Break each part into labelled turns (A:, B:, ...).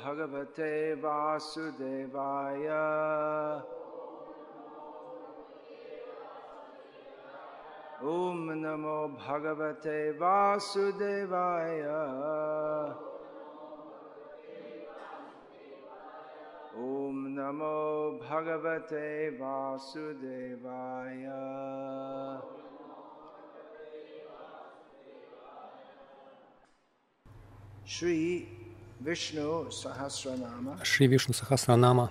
A: भगवते वासुदेवाय। ॐ नमो भगवते वासुदेवाय। ॐ नमो भगवते वासुदेवाय। श्री
B: Шри Вишну Сахасранама,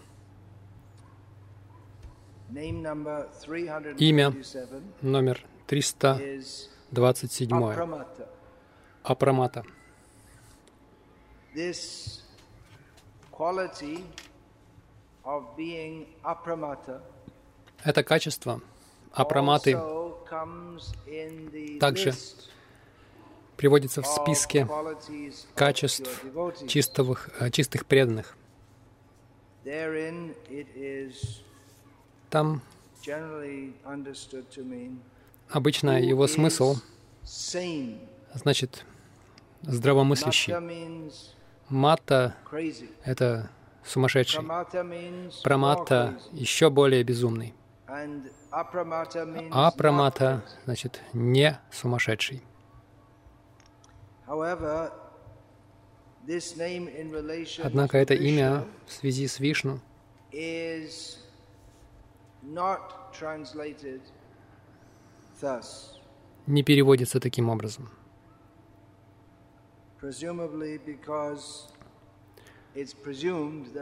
B: Имя
A: 327
B: номер
A: is
B: 327.
A: Apramata.
B: Апрамата. Это качество апраматы также приводится в списке качеств чистых, э, чистых преданных. Там обычно его смысл значит здравомыслящий. Мата это сумасшедший. Прамата еще более безумный.
A: And apramata means
B: А
A: not
B: прамата
A: crazy.
B: — значит не сумасшедший. Однако это имя в связи с Вишну не переводится таким образом.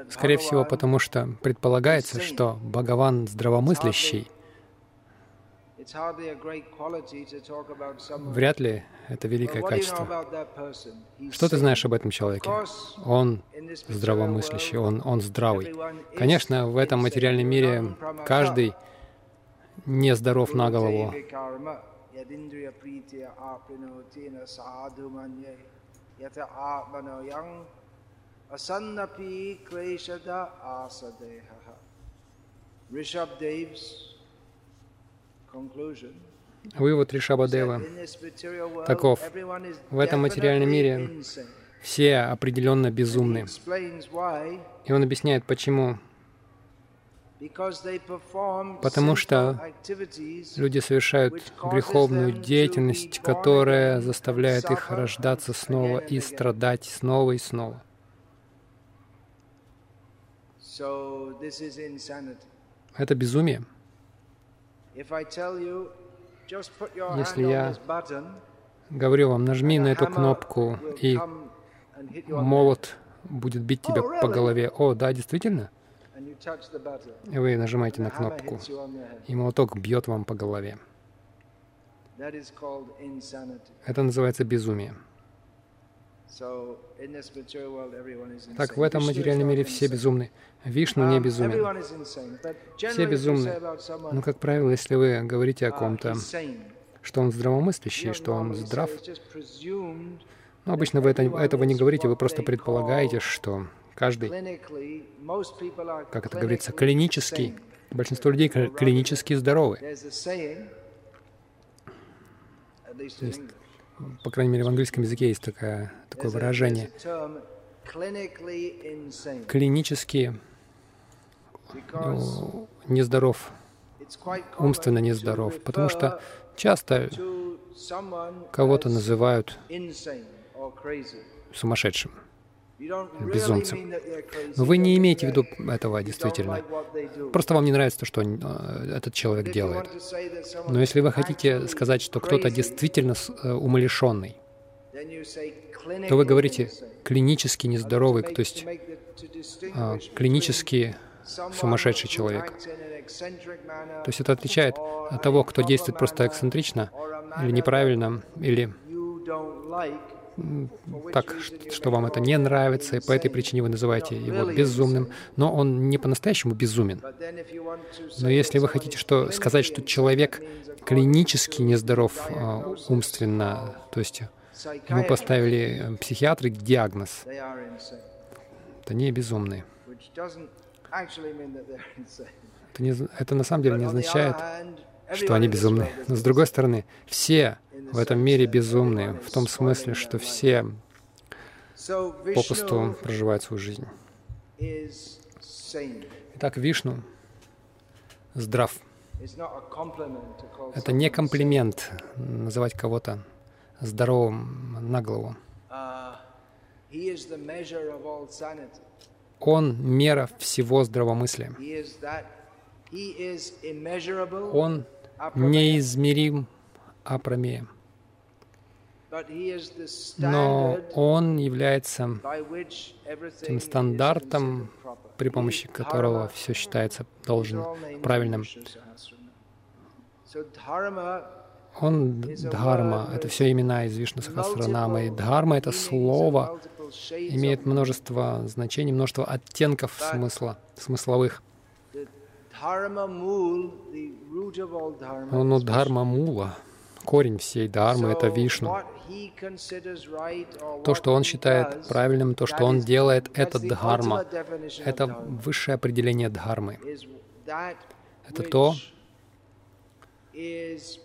B: Скорее всего, потому что предполагается, что Бхагаван здравомыслящий. Вряд ли это великое качество. Что ты знаешь об этом человеке? Он здравомыслящий, он, он здравый. Конечно, в этом материальном мире каждый нездоров на голову.
A: Kleshada. Rishabh Dev's
B: Вывод Ришабадева. таков. В этом материальном мире. Все определенно безумны. И он объясняет, почему Потому что люди совершают греховную деятельность, которая заставляет их рождаться снова и страдать снова и снова. Это безумие. Если я Говорю вам, нажми на эту кнопку, и молот будет бить тебя
A: Oh,
B: по голове. О, да, действительно? И вы нажимаете на кнопку, и молоток бьет вам по голове. Это называется безумие. Так, в этом материальном мире все безумны. Вишну не
A: Um,
B: безумен. Все безумны. Но, как правило, если вы говорите о
A: uh,
B: ком-то, что он здравомыслящий, что он здрав,
A: presumed
B: ну, обычно вы это, этого не говорите, вы просто предполагаете, что каждый, как это говорится, клинический, большинство людей кли- клинически здоровы.
A: There's
B: По крайней мере, в английском языке есть такое, такое выражение. Клинически ну, нездоров, умственно нездоров, потому что часто кого-то называют сумасшедшим. Безумцем. Но вы не имеете в виду этого действительно. Просто вам не нравится то, что э, этот человек делает. Но если вы хотите сказать, что кто-то действительно э, умалишенный, то вы говорите клинически нездоровый, то есть
A: between
B: клинически сумасшедший человек. То есть это отличает от того, кто действует просто эксцентрично или неправильно, или так, что вам это не нравится, и по этой причине вы называете его безумным, но он не по-настоящему безумен. Но если вы хотите что, сказать, что человек клинически нездоров
A: diagnosis
B: умственно, то есть ему поставили э, психиатры диагноз, это не безумные. Это, не, это на самом деле не означает, что они безумны. Но с другой стороны, все в этом мире безумные, в том смысле, что все попросту проживает свою жизнь. Итак, Вишну здрав. Это не комплимент называть кого-то здоровым на голову. Он мера всего здравомыслия. Он неизмерим апромеем. Но он является тем стандартом, при помощи которого все считается должным, правильным. Он Дхарма, это все имена из Вишну Сахасранамы. И Дхарма — это слово, имеет множество значений, множество оттенков смысла, смысловых. Ну, Дхарма Мула, корень всей Дхармы — это Вишну. То, что он считает правильным, то, что он делает, это Дхарма. Это высшее определение Дхармы. Это то,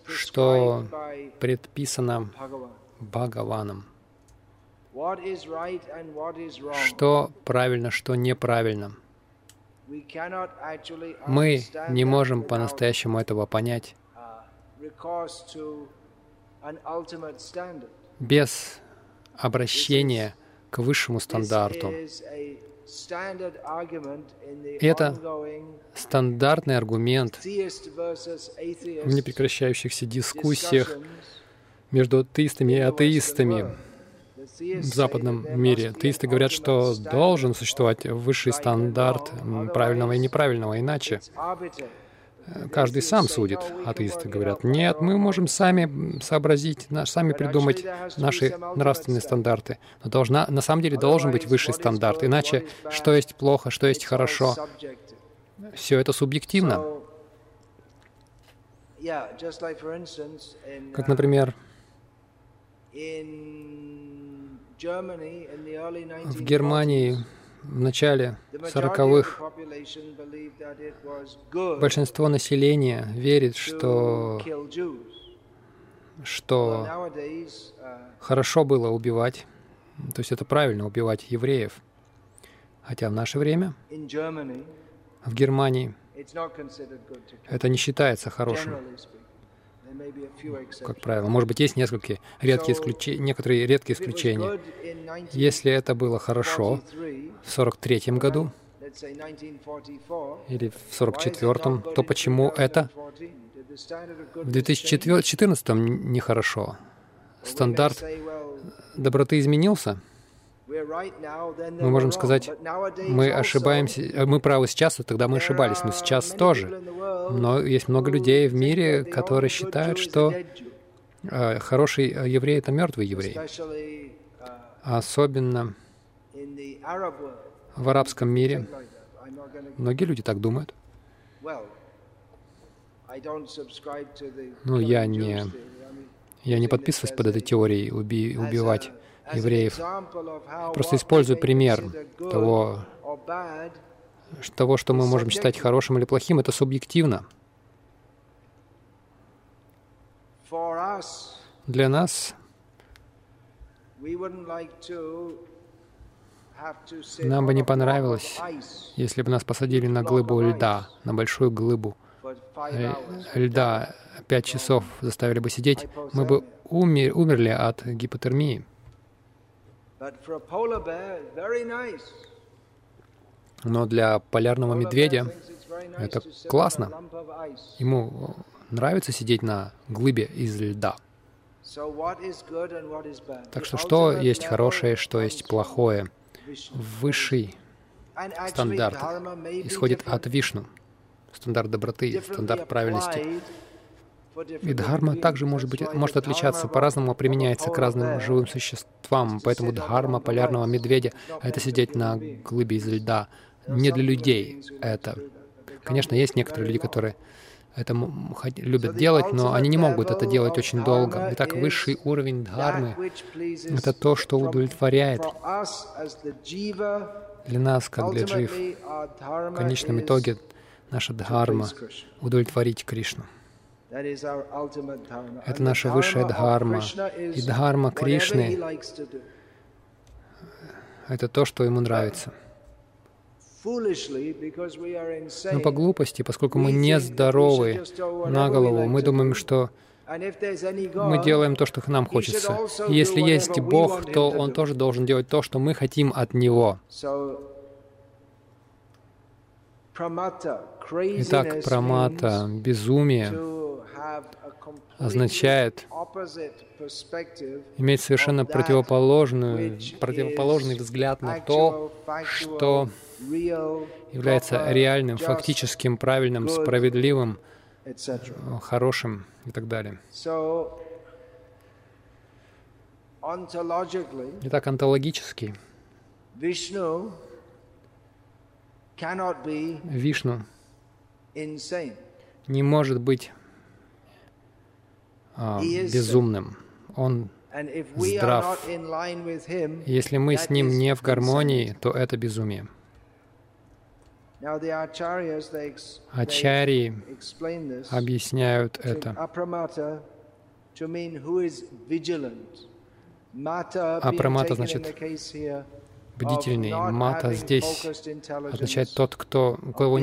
B: что предписано Бхагаваном. Что правильно, что неправильно. Мы не можем по-настоящему этого понять без обращения к высшему стандарту. Это стандартный аргумент в непрекращающихся дискуссиях между теистами и атеистами в западном мире. Теисты говорят, что должен существовать высший стандарт правильного и неправильного, иначе каждый сам судит. Атеисты говорят, нет, мы можем сами сообразить, сами придумать наши нравственные стандарты. Но должна, на самом деле должен быть высший стандарт. Иначе что есть плохо, что есть хорошо, все это субъективно. Как, например, в Германии в начале 40-х большинство населения верит, что, что хорошо было убивать, то есть это правильно убивать евреев. Хотя в наше время в Германии это не считается хорошим как правило. Может быть, есть несколько редкие исключения, некоторые редкие исключения. Если это было хорошо в 43 году или в 44 то почему это в 2014 нехорошо? Стандарт доброты изменился? Мы можем сказать, мы ошибаемся, э, мы правы сейчас, и тогда мы ошибались, но сейчас тоже. Но есть много людей в мире, которые считают, что э, хороший э, еврей — это мертвый еврей. Особенно в арабском мире. Многие люди так думают. Ну, я не, я не подписываюсь под этой теорией уби, убивать евреев. Просто использую пример того, того, что мы можем считать хорошим или плохим, это субъективно. Для нас нам бы не понравилось, если бы нас посадили на глыбу льда, на большую глыбу э, льда, пять часов заставили бы сидеть, мы бы умер, умерли от гипотермии. Но для полярного медведя это классно. Ему нравится сидеть на глыбе из льда. Так что что есть хорошее, что есть плохое? Высший стандарт исходит от Вишну, стандарт доброты, стандарт правильности. И дхарма также может, быть, может отличаться, по-разному применяется к разным живым существам. Поэтому дхарма полярного медведя — это сидеть на глыбе из льда. Не для людей это. Конечно, есть некоторые люди, которые это любят делать, но они не могут это делать очень долго. Итак, высший уровень дхармы — это то, что удовлетворяет для нас, как для джив. В конечном итоге наша дхарма — удовлетворить Кришну. Это наша высшая дхарма. И дхарма Кришны это то, что ему нравится. Но по глупости, поскольку мы не здоровы на голову, мы думаем, что мы делаем то, что нам хочется. И если есть Бог, то Он тоже должен делать то, что мы хотим от Него. Итак, прамата, безумие, означает иметь совершенно противоположную, противоположный взгляд на то, что является реальным, фактическим, правильным, справедливым, хорошим и так далее. Итак, онтологически Вишну не может быть безумным. Он здрав. Если мы с ним не в гармонии, то это безумие. Ачарьи объясняют это. Апрамата значит бдительный. Мата здесь означает тот, кто, у кого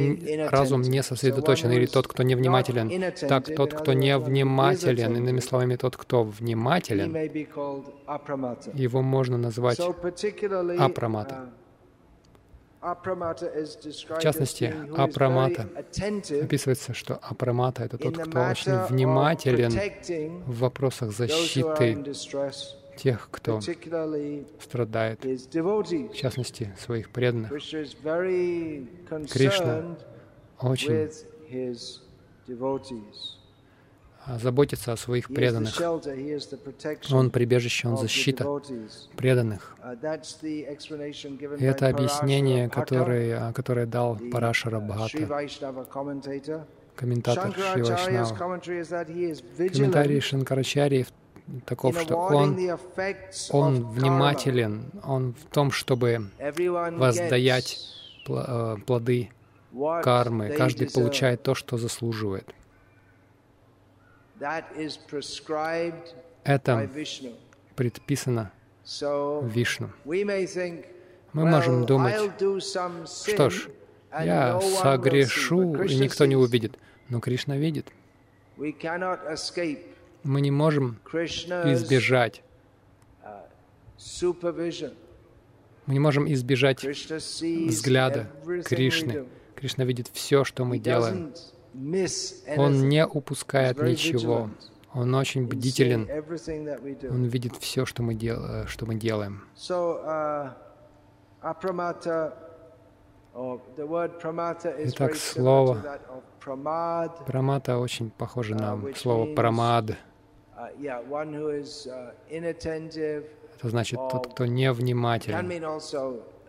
B: разум не сосредоточен, или тот, кто невнимателен. Так, тот, кто невнимателен, иными словами, тот, кто внимателен, его можно назвать апрамата. В частности, апрамата описывается, что апрамата — это тот, кто очень внимателен в вопросах защиты тех, кто страдает, в частности, своих преданных. Кришна очень заботится о своих преданных. Он прибежище, он защита преданных. И это объяснение, которое, которое дал Парашара Бхата, комментатор Шри Вайшнава. Комментарий Шанкарачари таков, что он, он внимателен, он в том, чтобы воздаять э, плоды кармы. Каждый получает то, что заслуживает. Это предписано Вишну. Мы можем думать, что ж, я согрешу, и никто не увидит. Но Кришна видит. Мы не можем избежать. Мы не можем избежать взгляда Кришны. Кришна видит все, что мы делаем. Он не упускает ничего. Он очень бдителен. Он видит все, что мы, дел... что мы делаем. Итак, слово прамата очень похоже на слово прамад. Это значит тот, кто невнимателен.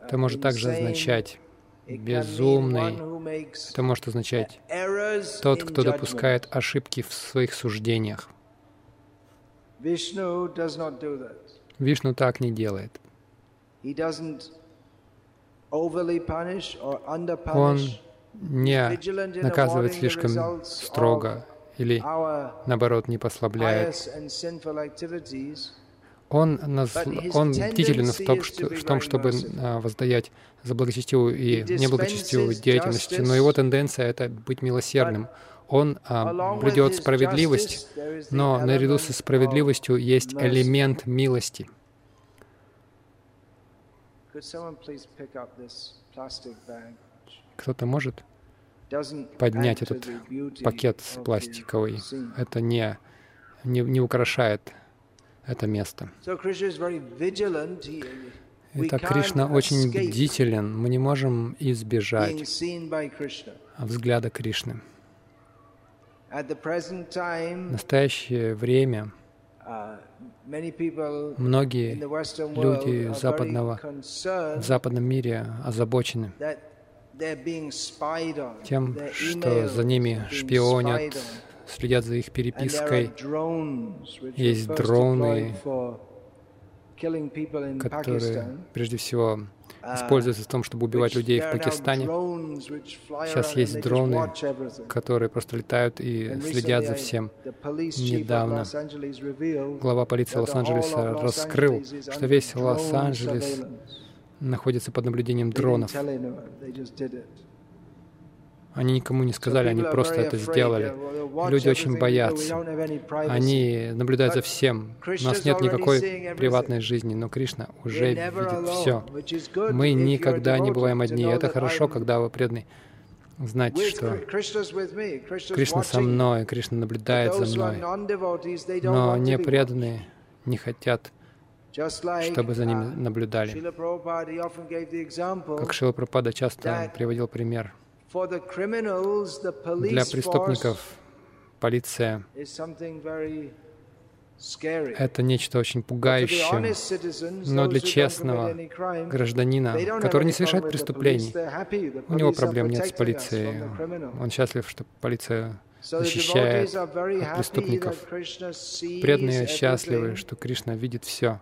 B: Это может также означать безумный. Это может означать тот, кто допускает ошибки в своих суждениях. Вишну так не делает. Он не наказывает слишком строго или, наоборот, не послабляет. Он, нас, он бдителен в том, что, в том, чтобы а, воздаять за благочестивую и неблагочестивую деятельность, но его тенденция — это быть милосердным. Он а, блюдет справедливость, но наряду со справедливостью есть элемент милости. Кто-то может поднять этот пакет пластиковый? Это не, не, не украшает это место. Итак, Кришна очень бдителен. Мы не можем избежать взгляда Кришны. В настоящее время uh, многие люди западного, в западном мире озабочены тем, что за ними шпионят, следят за их перепиской. Есть дроны, которые прежде всего используются в том, чтобы убивать людей в Пакистане. Сейчас есть дроны, которые просто летают и следят за всем. Недавно глава полиции Лос-Анджелеса раскрыл, что весь Лос-Анджелес находится под наблюдением дронов. Они никому не сказали, они просто это сделали. Люди очень боятся. Они наблюдают за всем. У нас нет никакой приватной жизни, но Кришна уже видит все. Мы никогда не бываем одни. Это хорошо, когда вы преданный. Знать, что Кришна со мной, Кришна наблюдает за мной. Но не преданные не хотят, чтобы за ними наблюдали. Как Шила Прабхупада часто приводил пример — для преступников полиция — это нечто очень пугающее. Но для честного гражданина, который не совершает преступлений, у него проблем нет с полицией. Он счастлив, что полиция защищает от преступников. Преданные счастливы, что Кришна видит все,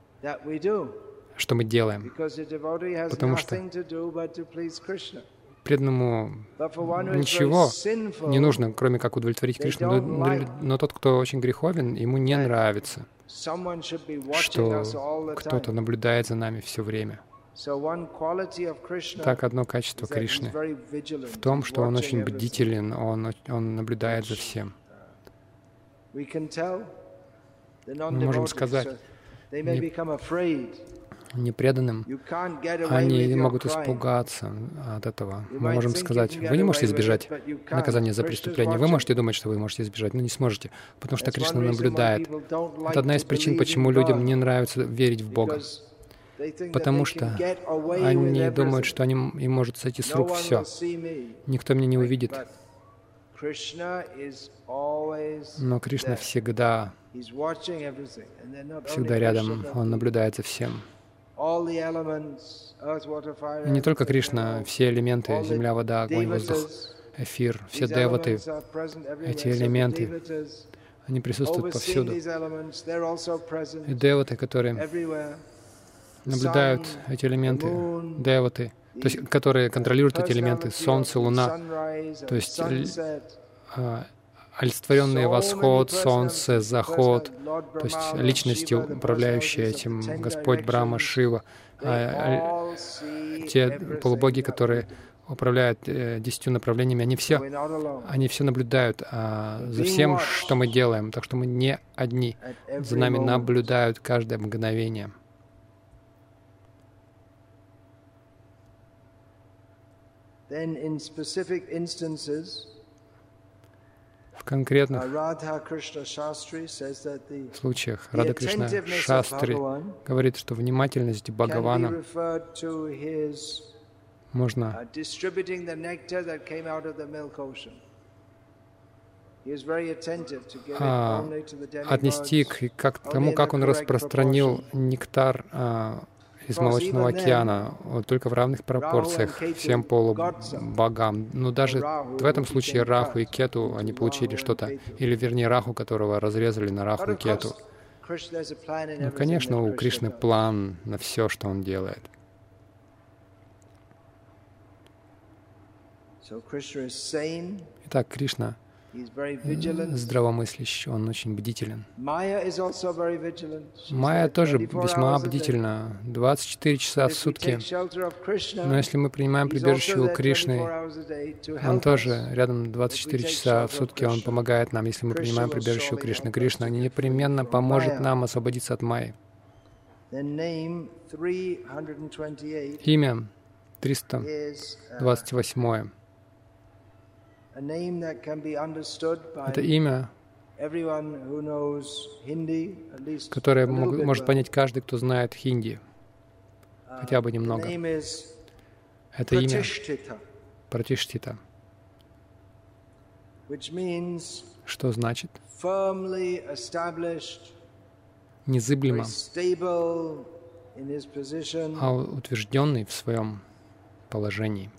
B: что мы делаем, потому что преданному ничего не нужно, кроме как удовлетворить Кришну. Но, но тот, кто очень греховен, ему не нравится, что кто-то наблюдает за нами все время. Так, одно качество Кришны в том, что он очень бдителен, он, он наблюдает за всем. Мы можем сказать, непреданным, они могут испугаться от этого. Мы можем сказать, вы не можете избежать наказания за преступление. Вы можете думать, что вы можете избежать, но не сможете, потому что Кришна наблюдает. Это одна из причин, почему людям не нравится верить в Бога. Потому что они думают, что они, им может сойти с рук все. Никто меня не увидит. Но Кришна всегда, всегда рядом, Он наблюдает за всем. И не только Кришна, все элементы, земля, вода, огонь, воздух, эфир, все деваты, эти элементы, они присутствуют повсюду. И деваты, которые наблюдают эти элементы, деваты, то есть, которые контролируют эти элементы, солнце, луна, то есть олицетворенный восход, солнце, заход, то есть личности, управляющие этим, Господь, Брама, Шива, а, а, те полубоги, которые управляют э, десятью направлениями, они все, они все наблюдают а, за всем, что мы делаем, так что мы не одни, за нами наблюдают каждое мгновение. Then in specific instances, конкретных случаях. Рада Кришна Шастри говорит, что внимательность Бхагавана можно а, отнести к, как, тому, как он распространил нектар а, из молочного океана, только в равных пропорциях всем полубогам. Но даже в этом случае Раху и Кету, они получили что-то, или вернее Раху, которого разрезали на Раху и Кету. Ну, конечно, у Кришны план на все, что он делает. Итак, Кришна здравомыслящий, он очень бдителен. Майя тоже весьма бдительна, 24 часа в сутки. Но если мы принимаем прибежище у Кришны, он тоже рядом 24 часа в сутки, он помогает нам, если мы принимаем прибежище у Кришны. Кришна непременно поможет нам освободиться от Майи. Имя 328. Это имя, которое может понять каждый, кто знает хинди, uh, хотя бы немного. Это имя. Пратиштита, что значит? незыблемо, а утвержденный в своем положении.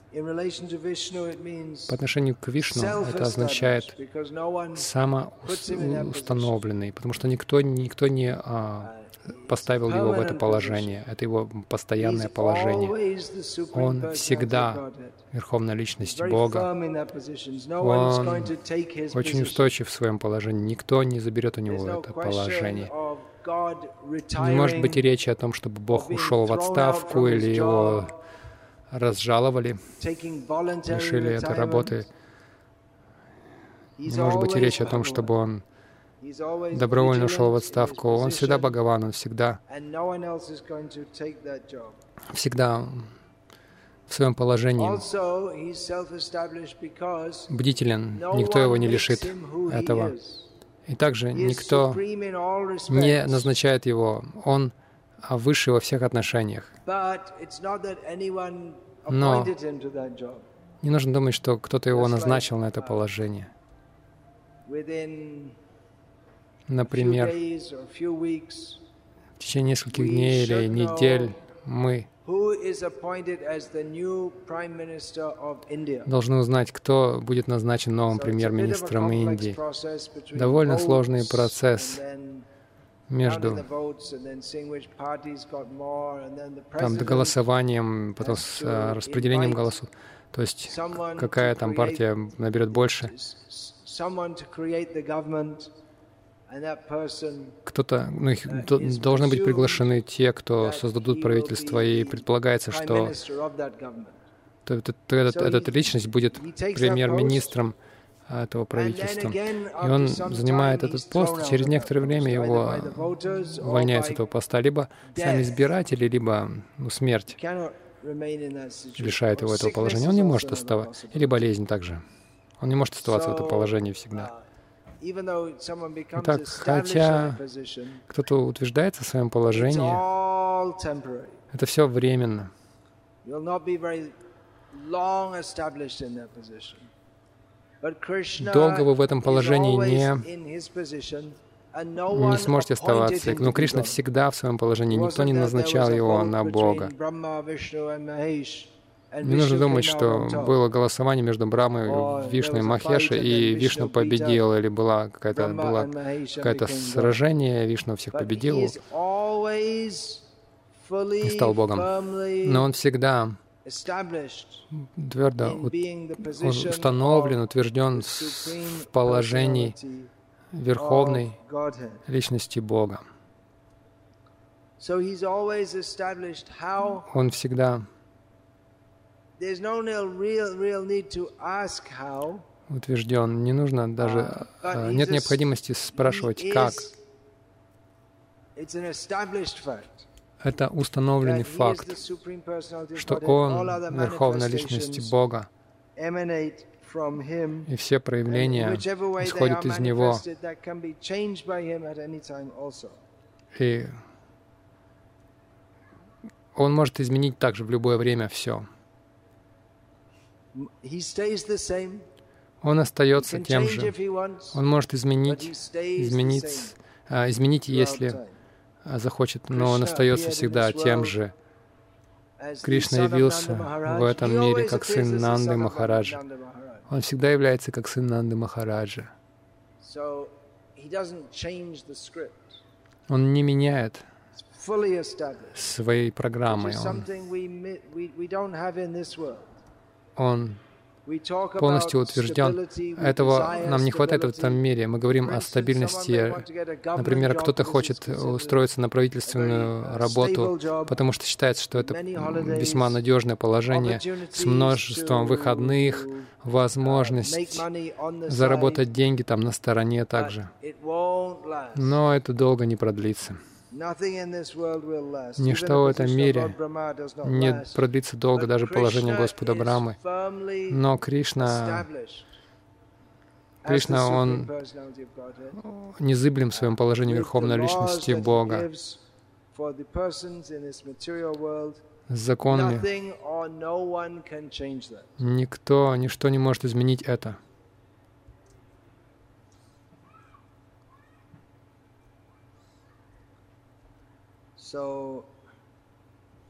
B: По отношению к Вишну это означает самоустановленный, потому что никто, никто не а, поставил его в это положение. Это его постоянное положение. Он всегда Верховная Личность Бога. Он очень устойчив в своем положении. Никто не заберет у него это положение. Не может быть и речи о том, чтобы Бог ушел в отставку или его разжаловали, лишили этой работы. Может быть и речи о том, чтобы он добровольно ушел в отставку. Он всегда Бхагаван, он всегда, всегда в своем положении бдителен. Никто его не лишит этого. И также никто не назначает его. Он выше во всех отношениях. Но не нужно думать, что кто-то его назначил на это положение. Например, в течение нескольких дней или недель мы должны узнать, кто будет назначен новым премьер-министром Индии. Довольно сложный процесс между там, голосованием, потом с uh, распределением голосов. То есть какая там партия наберет больше? кто-то, ну, их, uh, должны быть приглашены те, кто создадут правительство, и предполагается, что этот, этот, эта личность будет премьер-министром этого правительства. И он занимает этот пост, и через некоторое время его увольняют с этого поста. Либо сами избиратели, либо ну, смерть лишает его этого положения. Он не может оставаться. Или болезнь также. Он не может оставаться в этом положении всегда. Uh, Итак, хотя кто-то утверждается в своем положении, это все временно. Долго вы в этом положении не не сможете оставаться. Но Кришна всегда в своем положении. Никто не назначал его на Бога. Не нужно думать, что было голосование между Брамой, Вишной и Махешей, и Вишну победил, или была какая-то была какое-то сражение, Вишну всех победил и стал Богом. Но он всегда твердо установлен, утвержден в положении Верховной Личности Бога. Он всегда утвержден. Не нужно даже, uh, а, нет необходимости спрашивать, как. Это установленный факт, что Он — Верховная Личность Бога, и все проявления исходят из Него. И Он может изменить также в любое время все. Он остается тем же. Он может изменить, изменить, а, изменить, если захочет, но он остается всегда тем же. Кришна явился в этом мире как сын Нанды Махараджа. Он всегда является как сын Нанды Махараджа. Он не меняет своей программы. Он он полностью утвержден. Этого нам не хватает в этом мире. Мы говорим о стабильности. Например, кто-то хочет устроиться на правительственную работу, потому что считается, что это весьма надежное положение с множеством выходных, возможность заработать деньги там на стороне также. Но это долго не продлится. Ничто в этом мире не продлится долго, даже положение Господа Брамы. Но Кришна, Кришна, Он незыблем в своем положении Верховной Личности Бога. С законами никто, ничто не может изменить это.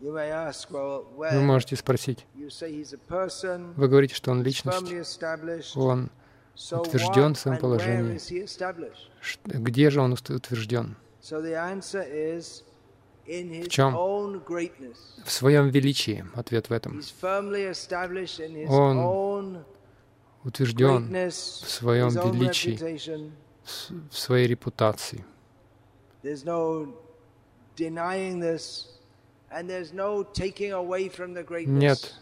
B: Вы можете спросить, вы говорите, что он личность, он утвержден в своем положении. Где же он утвержден? В чем? В своем величии. Ответ в этом. Он утвержден в своем величии, в своей репутации. Нет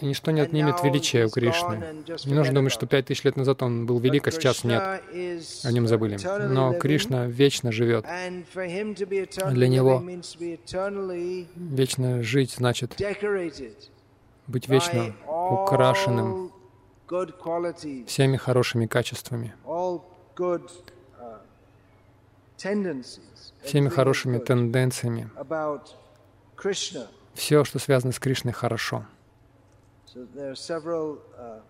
B: и ничто не отнимет величия у Кришны. Не нужно думать, что пять тысяч лет назад он был велик, а сейчас нет. О нем забыли. Но Кришна вечно живет. Для него вечно жить значит быть вечно украшенным всеми хорошими качествами, всеми хорошими тенденциями все, что связано с Кришной, хорошо. Uh,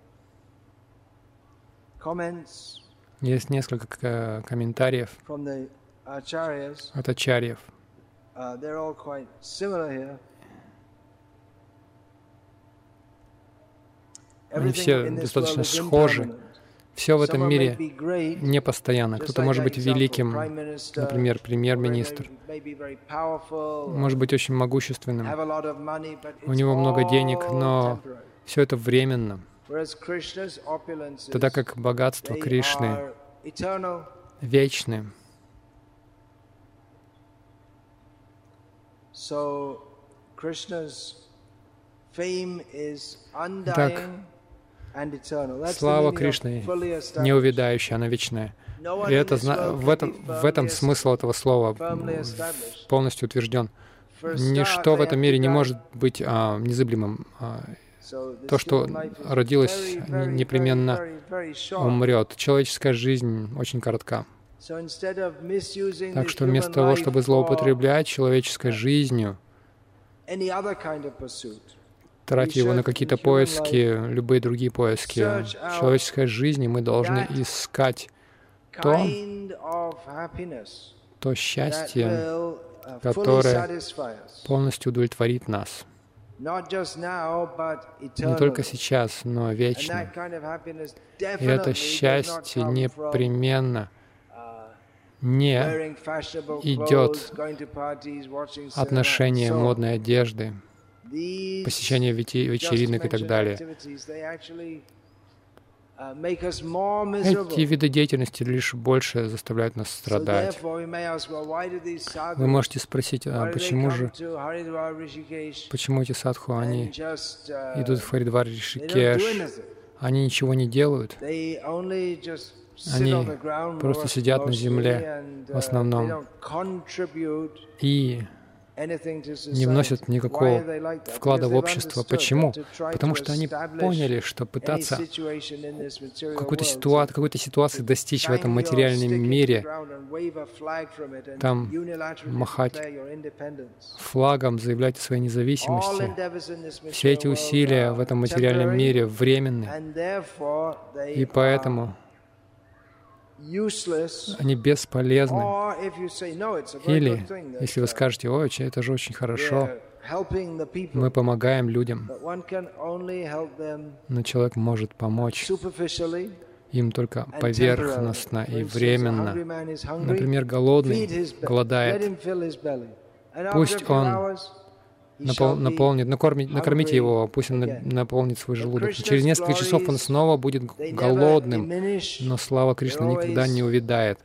B: Есть несколько комментариев от ачарьев. Uh, Они все достаточно схожи. Все в этом мире не постоянно. Кто-то может быть великим, например, премьер-министр, может быть очень могущественным, у него много денег, но все это временно. Тогда как богатство Кришны вечны. Так, Слава Кришны неувядающая, она вечная. И это, в, этом, в этом смысл этого слова полностью утвержден. Ничто в этом мире не может быть а, незыблемым. А, то, что родилось, непременно умрет. Человеческая жизнь очень коротка. Так что вместо того, чтобы злоупотреблять человеческой жизнью, тратить его на какие-то поиски, любые другие поиски человеческой жизни, мы должны искать то, то счастье, которое полностью удовлетворит нас. Не только сейчас, но вечно. И это счастье непременно не идет отношение модной одежды, посещение вечеринок и так далее. Эти виды деятельности лишь больше заставляют нас страдать. Вы можете спросить, а почему же, почему эти садху, они идут в Харидвар Ришикеш, они ничего не делают, они просто сидят на земле в основном и не вносят никакого вклада в общество. Почему? Потому что они поняли, что пытаться какую-то ситуацию, какой-то ситуации достичь в этом материальном мире, там махать флагом, заявлять о своей независимости, все эти усилия в этом материальном мире временны. И поэтому они бесполезны. Или, если вы скажете, ой, это же очень хорошо, мы помогаем людям, но человек может помочь им только поверхностно и временно. Например, голодный голодает. Пусть он напол, наполнит, накормить, накормите его, пусть он наполнит свой желудок. Через несколько часов он снова будет голодным, но слава Кришны никогда не увядает.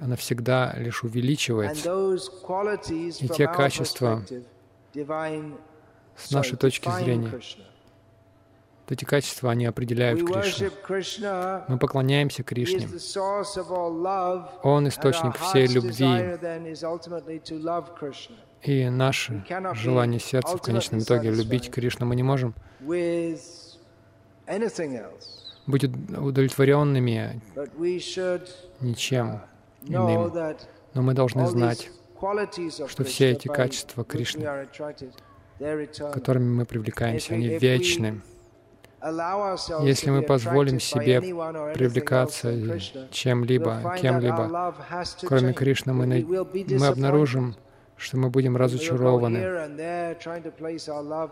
B: Она всегда лишь увеличивается. И те качества с нашей точки зрения, эти качества, они определяют Кришну. Мы поклоняемся Кришне. Он источник всей любви. И наше желание сердца в конечном итоге любить Кришну мы не можем быть удовлетворенными ничем иным. Но мы должны знать, что все эти качества Кришны, которыми мы привлекаемся, они вечны. Если мы позволим себе привлекаться чем-либо, кем-либо, кроме Кришны, мы, мы обнаружим, что мы будем разочарованы.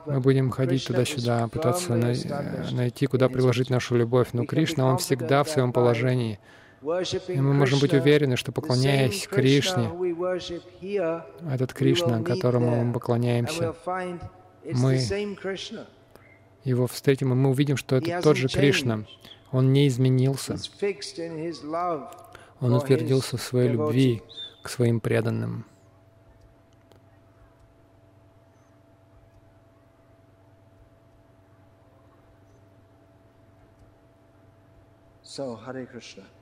B: Мы будем ходить туда-сюда, пытаться найти, куда приложить нашу любовь. Но Кришна, Он всегда в своем положении. И мы можем быть уверены, что поклоняясь Кришне, этот Кришна, которому мы поклоняемся, мы его встретим, и мы увидим, что это тот же Кришна. Он не изменился. Он утвердился в своей любви к своим преданным.
A: So, Hari Krishna.